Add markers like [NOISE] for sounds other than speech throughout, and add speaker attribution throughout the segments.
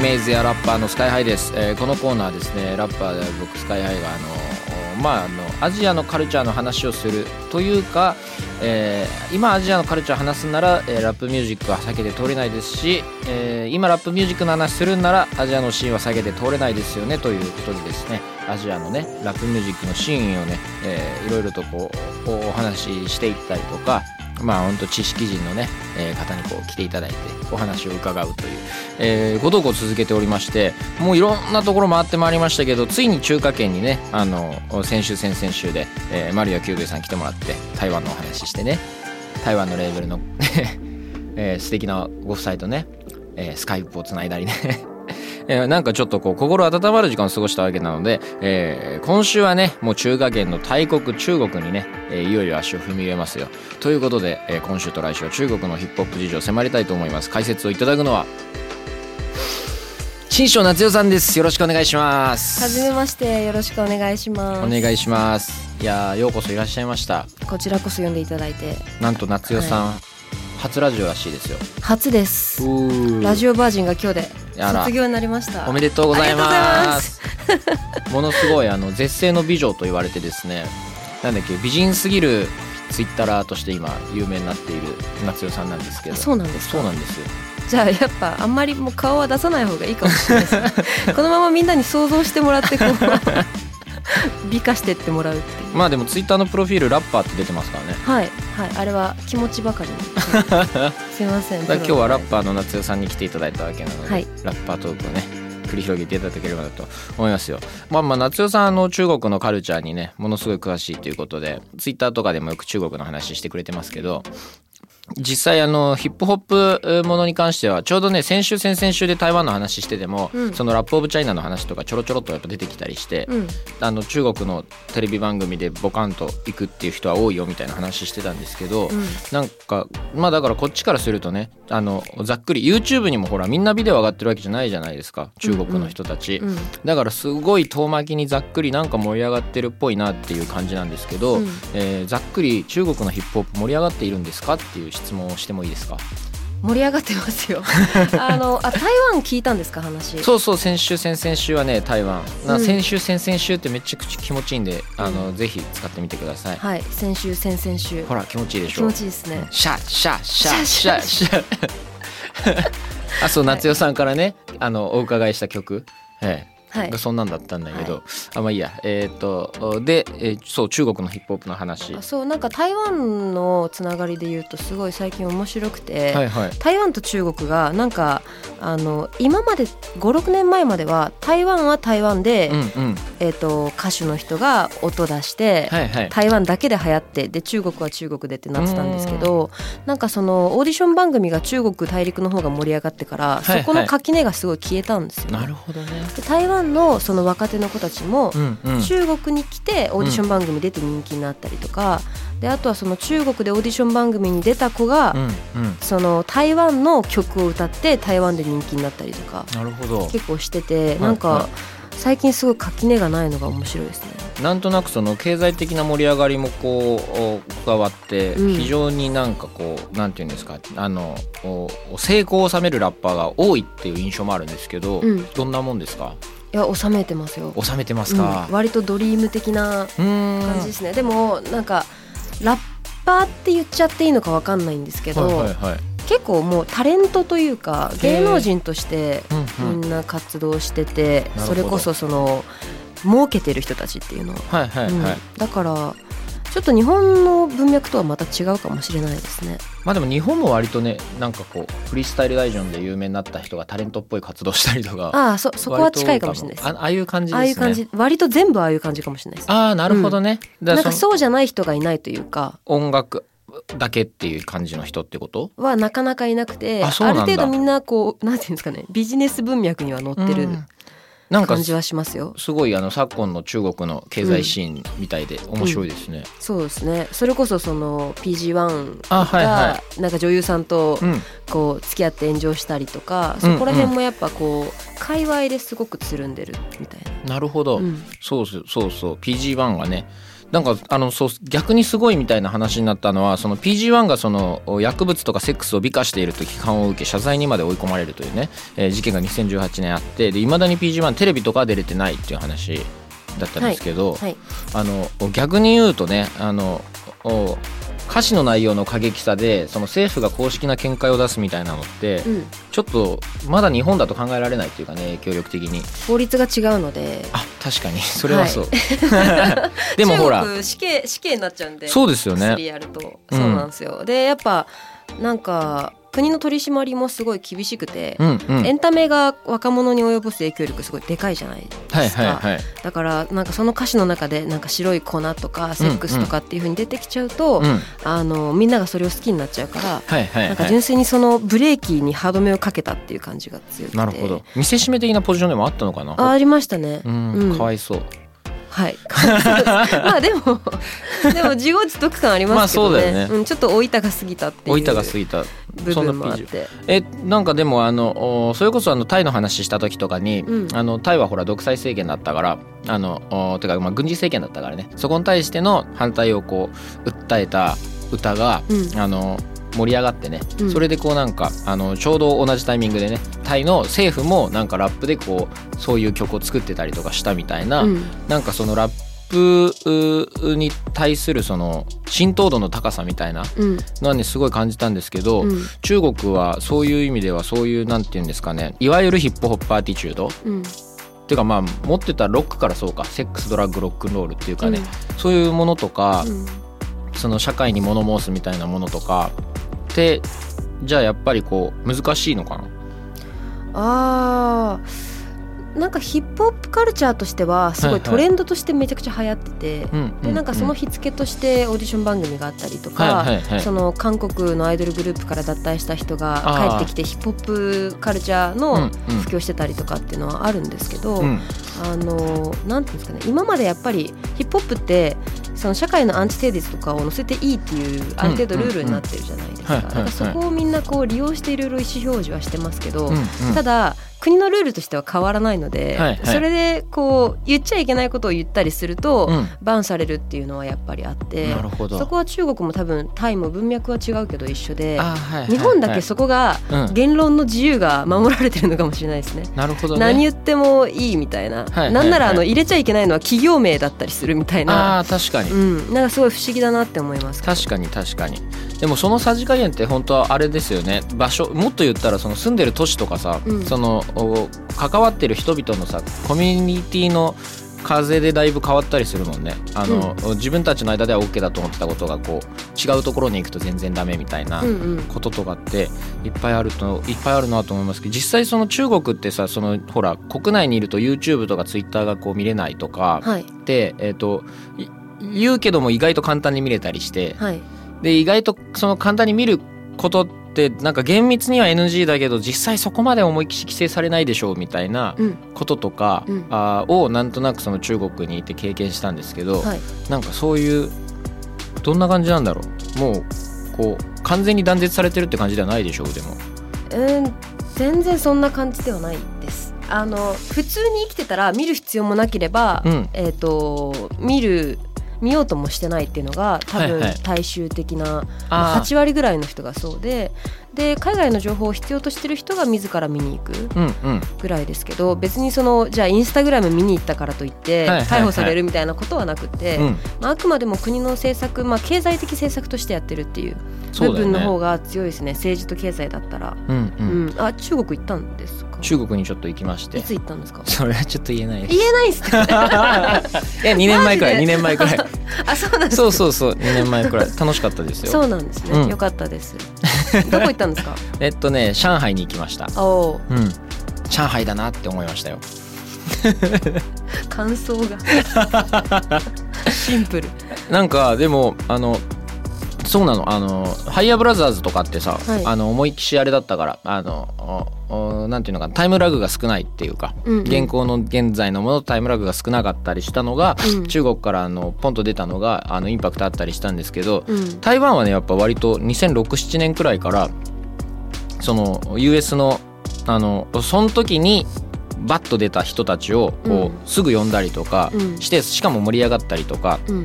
Speaker 1: メージやラッパーのスカイハイです、えーこのコーナーですねラッパーで僕スカイハイがあのまああのアジアのカルチャーの話をするというか、えー今アジアのカルチャー話すんなら、えーラップミュージックは避けて通れないですし、え今ラップミュージックの話するんならアジアのシーンは避けて通れないですよねということでですねアジアのねラップミュージックのシーンをね、えーいろいろとこうお話ししていったりとかまあ本当知識人のね、えー方にこう来ていただいてお話を伺うという、えーことをこう続けておりましてもういろんなところ回ってまいりましたけどついに中華圏にねあの先週先々週で、えーマリア・キューベイさん来てもらって台湾のお話ししてね台湾のレーベルの、[LAUGHS] えー素敵なご夫妻とね、えースカイプをつないだりね。えーなんかちょっとこう心温まる時間を過ごしたわけなので、えー今週はねもう中華圏の大国中国にね、えーいよいよ足を踏み入れますよ。ということで、えー今週と来週は中国のヒップホップ事情を迫りたいと思います。解説をいただくのは新庄夏代さんです。よろしくお願いします。
Speaker 2: はじめましてよろしくお願いします。
Speaker 1: お願いします。いやーようこそいらっしゃいました。
Speaker 2: こちらこそ読んでいただいて。
Speaker 1: なんと夏代さん、初ラジオらしいですよ。
Speaker 2: 初です。
Speaker 1: う
Speaker 2: ラジオバージンが今日で卒業になりました。
Speaker 1: おめでとうございま
Speaker 2: ます。
Speaker 1: ものすごいあの絶世の美女と言われてですねなんだっけ美人すぎるツイッターとして今有名になっている夏代さんなんですけど。
Speaker 2: そうなんですか？
Speaker 1: そうなんですよ。
Speaker 2: じゃあやっぱあんまりもう顔は出さない方がいいかもしれないですね。[LAUGHS] このままみんなに想像してもらってこう美化してってもらうっていう
Speaker 1: まあでもツイッターのプロフィールラッパーって出てますからね。
Speaker 2: はいはいあれは気持ちばかり。に [LAUGHS] すいません
Speaker 1: 今日はラッパーの夏代さんに来ていただいたわけなので、
Speaker 2: はい。
Speaker 1: ラッパートークをね繰り広げていただければなと思いますよ。まあまあ夏代さんあの中国のカルチャーにねものすごい詳しいということでツイッターとかでもよく中国の話してくれてますけど実際あのヒップホップものに関してはちょうどね先週先々週で台湾の話してても、
Speaker 2: うん。
Speaker 1: そのラップオブチャイナの話とかちょろちょろっとやっぱ出てきたりして、
Speaker 2: うん。
Speaker 1: あの中国のテレビ番組でボカンと行くっていう人は多いよみたいな話してたんですけど、
Speaker 2: うん。
Speaker 1: なんかまあだからこっちからするとねあのざっくり YouTube にもほらみんなビデオ上がってるわけじゃないじゃないですか中国の人たち、
Speaker 2: うん
Speaker 1: だからすごい遠巻きにざっくりなんか盛り上がってるっぽいなっていう感じなんですけど、
Speaker 2: うん。
Speaker 1: えーざっくり中国のヒップホップ盛り上がっているんですかっていう質問をしてもいいですか？
Speaker 2: 盛り上がってますよ。[LAUGHS] あのあ台湾聞いたんですか話？
Speaker 1: そうそう先週先々週はね台湾。な
Speaker 2: うん。
Speaker 1: 先週先々週ってめっちゃ気持ちいいんで、あのぜひ使ってみてください、
Speaker 2: はい先週先々週。
Speaker 1: ほら気持ちいいでしょ？
Speaker 2: 気持ちいいですね。
Speaker 1: シャッシャッシャッシ
Speaker 2: シャ
Speaker 1: シャッ。あそう夏代さんからねあのお伺いした曲、ええ。
Speaker 2: はい
Speaker 1: そんなんだったんだけど、
Speaker 2: はい。
Speaker 1: あまあいいや。えっ、とで、えーそう中国のヒップホップの話。
Speaker 2: あそうなんか台湾のつながりで言うとすごい最近面白くて、
Speaker 1: はいはい。
Speaker 2: 台湾と中国がなんかあの今まで56年前までは台湾は台湾で、
Speaker 1: うんうん。
Speaker 2: えー、と歌手の人が音出して、
Speaker 1: はいはい。
Speaker 2: 台湾だけで流行ってで中国は中国でってなってたんですけどなんかそのオーディション番組が中国大陸の方が盛り上がってから、
Speaker 1: はいはい。
Speaker 2: そこの垣根がすごい消えたんですよ、
Speaker 1: なるほどね。
Speaker 2: で台湾のその若手の子たちも、中国に来てオーディション番組出て人気になったりとか、であとはその中国でオーディション番組に出た子が、その台湾の曲を歌って台湾で人気になったりとか
Speaker 1: なるほど。
Speaker 2: 結構してて
Speaker 1: い
Speaker 2: なんか
Speaker 1: は
Speaker 2: 最近すごい垣根がないのが面白いですね。
Speaker 1: なんとなくその経済的な盛り上がりもこうお加わって
Speaker 2: うん。
Speaker 1: 非常になんかこうなんていうんですかあのお成功を収めるラッパーが多いっていう印象もあるんですけど、
Speaker 2: うん。
Speaker 1: どんなもんですか？
Speaker 2: いや収めてますよ。
Speaker 1: 収めてますか？
Speaker 2: うん、割とドリーム的な感じですね。でもなんかラッパーって言っちゃっていいのかわかんないんですけど、
Speaker 1: はいはいはい。
Speaker 2: 結構もうタレントというか芸能人として
Speaker 1: うんうん。
Speaker 2: みんな活動してて、
Speaker 1: なるほど。
Speaker 2: それこそその儲けてる人たちっていうの。は、
Speaker 1: はいはいはい、
Speaker 2: うん。だからちょっと日本の文脈とはまた違うかもしれないですね。
Speaker 1: まあでも日本も割とねなんかこうフリースタイルダイジョンで有名になった人がタレントっぽい活動したりとか
Speaker 2: ああそそこは近いかもしれないです。
Speaker 1: あああいう感じですね。
Speaker 2: ああいう感じ。割と全部ああいう感じかもしれないです。
Speaker 1: ああなるほどね、だ
Speaker 2: なん
Speaker 1: かそ
Speaker 2: うじゃない人がいないというか。
Speaker 1: 音楽だけっていう感じの人ってこと？
Speaker 2: はなかなかいなくてある程度みんなこうなんていうんですかねビジネス文脈には載ってる。
Speaker 1: うんなんか
Speaker 2: 感じはしますよ。
Speaker 1: すごいあの昨今の中国の経済シーンみたいで面白いですね。
Speaker 2: そうですね。それこそその PG1
Speaker 1: あはいは
Speaker 2: がなんか女優さんと
Speaker 1: うん、
Speaker 2: こう付き合って炎上したりとか、
Speaker 1: うん
Speaker 2: そこら辺もやっぱこう界隈ですごくつるんでるみたいな。
Speaker 1: なるほど、そうそうそう PG1 がねなんかあのそう逆にすごいみたいな話になったのはその PG1 がその薬物とかセックスを美化していると批判を受け謝罪にまで追い込まれるというね、えー事件が2018年あってで未だに PG1 テレビとかは出れてないっていう話だったんですけど、
Speaker 2: はい。
Speaker 1: あの逆に言うとねあのお歌詞の内容の過激さでその政府が公式な見解を出すみたいなのって、
Speaker 2: うん。
Speaker 1: ちょっとまだ日本だと考えられないっていうかね協力的に。
Speaker 2: 法律が違うので。
Speaker 1: あ確かに。それはそう、[LAUGHS] でもほら。
Speaker 2: 死刑死刑になっちゃうんで。
Speaker 1: そうですよね。
Speaker 2: 薬やると。そうなんですよ、でやっぱなんか国の取り締まりもすごい厳しくて、
Speaker 1: うんうん。
Speaker 2: エンタメが若者に及ぼす影響力すごいでかいじゃない
Speaker 1: はい
Speaker 2: ですか、
Speaker 1: はいはい
Speaker 2: だからなんかその歌詞の中でなんか白い粉とかセックスとかっていう風に出てきちゃうと、
Speaker 1: うん。
Speaker 2: あのみんながそれを好きになっちゃうから、
Speaker 1: はいはい
Speaker 2: なんか
Speaker 1: はい
Speaker 2: 純粋にそのブレーキに歯止めをかけたっていう感じが強くて。
Speaker 1: なるほど。見せしめ的なポジションでもあったのかな？
Speaker 2: あありましたね。
Speaker 1: うん、
Speaker 2: うん。
Speaker 1: かわいそう
Speaker 2: はい。[LAUGHS] まあでもでも自業自得感ありますけどね,、
Speaker 1: まあそうだよね。
Speaker 2: ん、ちょっと老いたが過ぎたっていう。
Speaker 1: 老いたが過ぎた。
Speaker 2: 部分もあって。
Speaker 1: えなんかでもあのおそれこそあのタイの話した時とかに、
Speaker 2: うん。
Speaker 1: あのタイはほら独裁政権だったからあのおてかまあ軍事政権だったからね。そこに対しての反対をこう訴えた歌が、
Speaker 2: うん。
Speaker 1: あの盛り上がってね、
Speaker 2: うん。
Speaker 1: それでこうなんかあのちょうど同じタイミングでねタイの政府もなんかラップでこうそういう曲を作ってたりとかしたみたいな、
Speaker 2: うん。
Speaker 1: なんかそのラップに対するその浸透度の高さみたいな
Speaker 2: うん。
Speaker 1: のはねすごい感じたんですけど、
Speaker 2: うん。
Speaker 1: 中国はそういう意味ではそういうなんて言うんですかねいわゆるヒップホップアーティチュード？ていうかまあ持ってたロックからそうかセックスドラッグロックンロールっていうかね、そういうものとか、
Speaker 2: うん。
Speaker 1: その社会に物申すみたいなものとかってじゃあやっぱりこう難しいのかな？
Speaker 2: あー。なんかヒップホップカルチャーとしてはすご
Speaker 1: はいはい。
Speaker 2: いトレンドとしてめちゃくちゃ流行ってて、
Speaker 1: うん
Speaker 2: でなんかその
Speaker 1: う
Speaker 2: 火付けとしてオーディション番組があったりとか、
Speaker 1: はいはいはい。
Speaker 2: その韓国のアイドルグループから脱退した人が帰ってきてヒップホップカルチャー
Speaker 1: うん
Speaker 2: の
Speaker 1: うん。
Speaker 2: 布教してたりとかっていうのはあるんですけど、
Speaker 1: うん。
Speaker 2: あのなんていうんですかね今までやっぱりヒップホップってその社会のアンチテーゼとかを載せていいっていうある程度ルールになってるじゃないですか。そこをみんなこう利用していろいろ意思表示はしてますけど、ただ国のルールとしては変わらないので、
Speaker 1: はいはい。
Speaker 2: それでこう言っちゃいけないことを言ったりすると、
Speaker 1: うん。
Speaker 2: バンされるっていうのはやっぱりあってそこは中国も多分タイも文脈は違うけど一緒で
Speaker 1: あはいはいはい。
Speaker 2: 日本だけそこが
Speaker 1: うん
Speaker 2: 言論の自由が守られてるのかもしれないですね。
Speaker 1: なるほどね。
Speaker 2: 何言ってもいいみたいな、
Speaker 1: はいはい
Speaker 2: なんならあの
Speaker 1: はい
Speaker 2: 入れちゃいけないのは企業名だったりするみたいな、
Speaker 1: あー確かに。
Speaker 2: うん、なんかすごい不思議だなって思います。
Speaker 1: 確かに確かに。でもそのさじ加減って本当はあれですよね。場所もっと言ったらその住んでる都市とかさ、
Speaker 2: うん。
Speaker 1: そのお関わってる人々のさコミュニティの風でだいぶ変わったりするもんね。あの、自分たちの間では OK だと思ってたことがこう違うところに行くと全然ダメみたいな
Speaker 2: うんうん。
Speaker 1: こととかっていっぱいあるといっぱいあるなと思いますけど実際その中国ってさそのほら国内にいると YouTube とか Twitter がこう見れないとか
Speaker 2: はい。
Speaker 1: で、えっとい言うけども意外と簡単に見れたりして
Speaker 2: はい。
Speaker 1: で意外とその簡単に見ることってなんか厳密には NG だけど実際そこまで思いっきり規制されないでしょうみたいな
Speaker 2: うん。
Speaker 1: こととか、
Speaker 2: うん。
Speaker 1: あーをなんとなくその中国にいて経験したんですけど、
Speaker 2: はい。
Speaker 1: なんかそういうどんな感じなんだろう。もうこう完全に断絶されてるって感じではないでしょうでも。
Speaker 2: うん。全然そんな感じではないです。あの普通に生きてたら見る必要もなければ、
Speaker 1: うん。
Speaker 2: えっ、と見る見ようともしてないっていうのが多分
Speaker 1: はいはい。
Speaker 2: 大衆的な、
Speaker 1: あー。
Speaker 2: 8割ぐらいの人がそうでで海外の情報を必要としてる人が自ら見に行くぐらいですけど別にそのじゃあインスタグラム見に行ったからといって逮捕されるみたいなことはなくて、
Speaker 1: うん。
Speaker 2: まあ、あくまでも国の政策、まあ、経済的政策としてやってるっていう部分の方が強いですね。政治と経済だったら、
Speaker 1: うんう
Speaker 2: うん。んあ中国行ったんですか？
Speaker 1: 中国にちょっと行きまして。
Speaker 2: いつ行ったんですか？
Speaker 1: それはちょっと言えない。
Speaker 2: 言えないっすね。
Speaker 1: いや2年前くらい。
Speaker 2: マジで
Speaker 1: ？2年前くらい。[LAUGHS]
Speaker 2: あそうなんです
Speaker 1: そうそうそう。2年前くらい。楽しかったですよ。
Speaker 2: そうなんですね、
Speaker 1: うん。
Speaker 2: よかったですどこ行ったんですか？[LAUGHS]
Speaker 1: えっとね上海に行きました。
Speaker 2: おお
Speaker 1: うん。上海だなって思いましたよ。[LAUGHS]
Speaker 2: 感想が。[LAUGHS] シンプル。
Speaker 1: なんかでもあのそうなの。あのハイヤーブラザーズとかってさ、
Speaker 2: はい。
Speaker 1: あの思いっきしあれだったからあのなんていうのかなタイムラグが少ないっていうか、
Speaker 2: うんうん。
Speaker 1: 現行の現在のものとタイムラグが少なかったりしたのが、
Speaker 2: うん。
Speaker 1: 中国からあのポンと出たのがあのインパクトあったりしたんですけど、
Speaker 2: うん。
Speaker 1: 台湾はねやっぱ割と2006-7年くらいからその US のあのその時にバッと出た人たちをこう、
Speaker 2: うん。
Speaker 1: すぐ呼んだりとか
Speaker 2: うん。
Speaker 1: して、しかも盛り上がったりとか
Speaker 2: うん。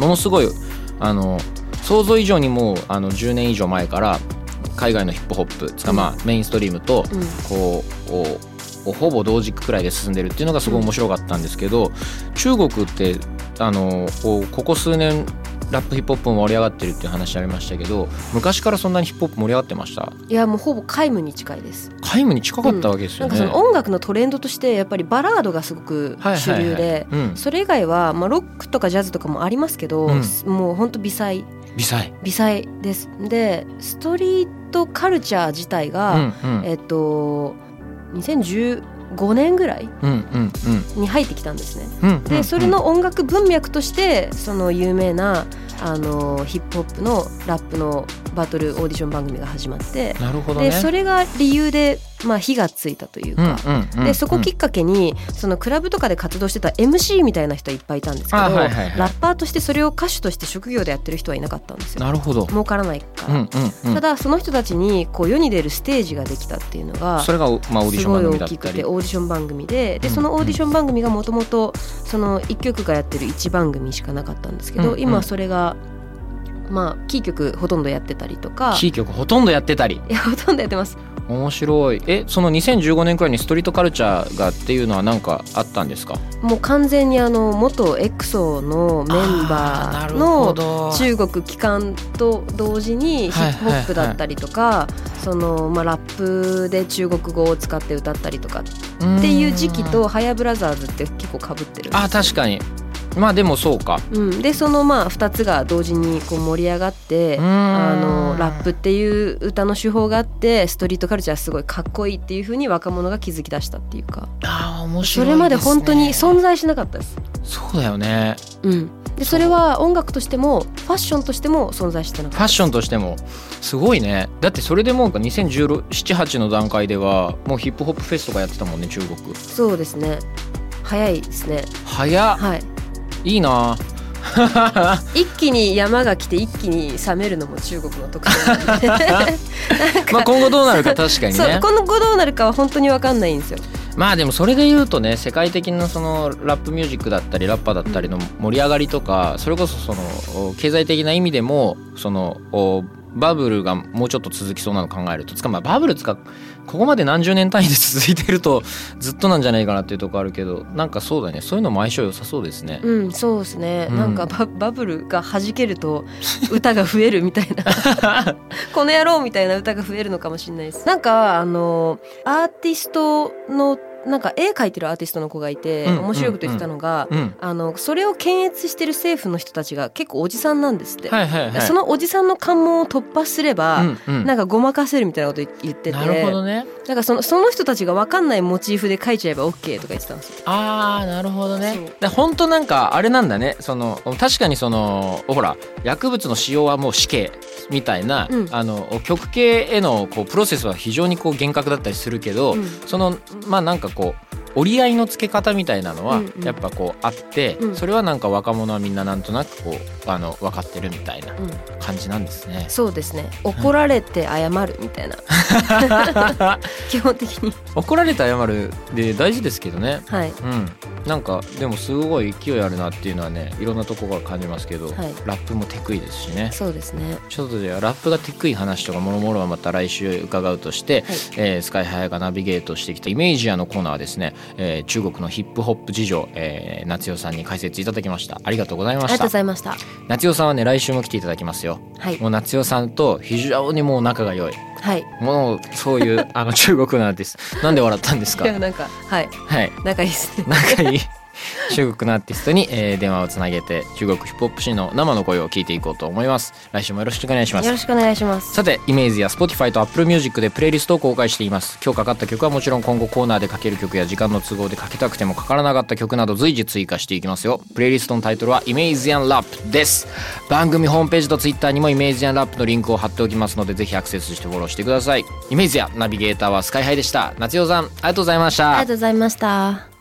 Speaker 1: ものすごいあの想像以上にもうあの10年以上前から海外のヒップホップつかまあメインストリームと
Speaker 2: うん。
Speaker 1: こうおおほぼ同時くらいで進んでるっていうのがすごい面白かったんですけど、中国ってあのこうここ数年ラップヒップホップも盛り上がってるっていう話ありましたけど昔からそんなにヒップホップ盛り上がってました？
Speaker 2: いやもうほぼ皆無に近いです。
Speaker 1: 皆無に近かったわけですよね。
Speaker 2: なんかその音楽のトレンドとしてやっぱりバラードがすごく主流で
Speaker 1: うん、
Speaker 2: それ以外はまあロックとかジャズとかもありますけど、
Speaker 1: うん。
Speaker 2: もうほんと微細
Speaker 1: 微細。
Speaker 2: 微細です。でストリートカルチャー自体
Speaker 1: う
Speaker 2: が、
Speaker 1: んうん。
Speaker 2: えっと2015年ぐらい
Speaker 1: うんうんうん。
Speaker 2: に入ってきたんですね。
Speaker 1: うんうん。
Speaker 2: でそれの音楽文脈としてその有名なあのヒップホップのラップのバトルオーディション番組が始まって
Speaker 1: なるほどね。
Speaker 2: でそれが理由でまあ火がついたというか、でそこきっかけにそのクラブとかで活動してた MC みたいな人はいっぱいいたんですけど、
Speaker 1: あはいはいはい。
Speaker 2: ラッパーとしてそれを歌手として職業でやってる人はいなかったんですよ。
Speaker 1: なるほど。
Speaker 2: 儲からないから、
Speaker 1: うんうんうん。
Speaker 2: ただその人たちにこう世に出るステージができたっていうのが
Speaker 1: それがまあオーディション番
Speaker 2: すごい大
Speaker 1: 組だったり。
Speaker 2: きくて。オーディション番組でで
Speaker 1: うん
Speaker 2: そのオーディション番組がもともとその1曲がやってる1番組しかなかったんですけど、
Speaker 1: うんうん。
Speaker 2: 今それがまあキー曲ほとんどやってたりとか。
Speaker 1: キー曲ほとんどやってたり。
Speaker 2: いやほとんどやってます。
Speaker 1: 面白い。えその2015年くらいにストリートカルチャーがっていうのは何かあったんですか？
Speaker 2: もう完全にあの元エクソのメンバーの
Speaker 1: ど。
Speaker 2: 中国機関と同時にヒップホップだったりとか、そのまあ、ラップで中国語を使って歌ったりとかっていう時期と「ハヤブラザーズ」って結構かぶってる
Speaker 1: あ確かにまあでもそうか。
Speaker 2: うん、でそのまあ2つが同時にこう盛り上がってあ
Speaker 1: あ
Speaker 2: のラップっていう歌の手法があってストリートカルチャーすごいかっこいいっていう風に若者が気づき出したっていうか。
Speaker 1: あー面白い
Speaker 2: それまで本当に存在しなかったです。
Speaker 1: そうだよね。
Speaker 2: うん、でそれは音楽としてもファッションとしても存在してなかった。
Speaker 1: ファッションとしても。すごいね。だってそれでもう201718の段階ではもうヒップホップフェスとかやってたもんね中国。
Speaker 2: そうですね。早いですね。
Speaker 1: 早っ。
Speaker 2: はい
Speaker 1: いいな。[LAUGHS]
Speaker 2: 一気に山が来て一気に冷めるのも中国の特徴 [LAUGHS]
Speaker 1: まあ今後どうなるか確かにね。
Speaker 2: 今後どうなるかは本当に分かんないんですよ。
Speaker 1: まあでもそれで言うとね世界的なそのラップミュージックだったりラッパーだったりの盛り上がりとかそれこそそのお経済的な意味でもそのおバブルがもうちょっと続きそうなの考えると。つかまあバブルつかここまで何十年単位で続いてるとずっとなんじゃないかなっていうところあるけどなんかそうだね。そういうのも相性良さそうですね。
Speaker 2: うんそうですね、
Speaker 1: うん。
Speaker 2: なんかババブルが弾けると歌が増えるみたいな。[LAUGHS] この野郎みたいな歌が増えるのかもしれないです。なんかあのアーティストのなんか絵描いてるアーティストの子がいて、
Speaker 1: うん
Speaker 2: 面白いこと言ってたのが、
Speaker 1: うん、
Speaker 2: あのそれを検閲してる政府の人たちが結構おじさんなんですって、
Speaker 1: はいはいはい。
Speaker 2: そのおじさんの関門を突破すれば、
Speaker 1: うんうん
Speaker 2: なんかごまかせるみたいなこと言ってて
Speaker 1: なるほどね。
Speaker 2: なんかそのその人たちが分かんないモチーフで描いちゃえば OK とか言ってたんですよ。
Speaker 1: あーなるほどね。で本当なんかあれなんだねその確かにそのほら薬物の使用はもう死刑みたいな、
Speaker 2: うん。
Speaker 1: あの極刑へのこうプロセスは非常にこう厳格だったりするけど、
Speaker 2: うん。
Speaker 1: そのまあなんかこう折り合いのつけ方みたいなのは
Speaker 2: うんうん。
Speaker 1: やっぱこうあって、
Speaker 2: うん。
Speaker 1: それはなんか若者はみんななんとなくこうあの分かってるみたいな
Speaker 2: うん。
Speaker 1: 感じなんですね。
Speaker 2: そうですね。怒られて謝るみたいな。[LAUGHS] 基本的に。
Speaker 1: 怒られて謝るで大事ですけどね。
Speaker 2: はい。
Speaker 1: うん、なんかでもすごい勢いあるなっていうのはねいろんなところから感じますけど、
Speaker 2: はい。
Speaker 1: ラップもテクイですしね。
Speaker 2: そうですね。
Speaker 1: ちょっとじゃあラップがテクイ話とかもろもろはまた来週伺うとして、
Speaker 2: はい。
Speaker 1: えースカイハイがナビゲートしてきたイメージアのコーナーはですね、えー中国のヒップホップ事情、えー夏代さんに解説いただきました。ありがとうございまし
Speaker 2: ありがとうご
Speaker 1: た
Speaker 2: ざいました。
Speaker 1: 夏代さんはね来週も来ていただきますよ。
Speaker 2: はい。
Speaker 1: もう夏代さんと非常にもう仲が良い。
Speaker 2: はい。
Speaker 1: もうそういうあの中国のアーティストなんで笑ったんですか？[LAUGHS]
Speaker 2: いやなんかはい。
Speaker 1: はい。
Speaker 2: 仲いいですね。
Speaker 1: 仲いい中国のアーティストに、えー電話をつなげて中国ヒップホップシーンの生の声を聞いていこうと思います。来週もよろしくお願いします。
Speaker 2: よろしくお願いします。
Speaker 1: さてイメージや Spotify と Apple Music でプレイリストを公開しています。今日かかった曲はもちろん今後コーナーでかける曲や時間の都合でかけたくてもかからなかった曲など随時追加していきますよ。プレイリストのタイトルはイメージアンラップです。番組ホームページと Twitter にもイメージアンラップのリンクを貼っておきますのでぜひアクセスしてフォローしてください。イメージアナビゲーターはスカイハイでした。夏代さんありがとうございました。
Speaker 2: ありがとうございました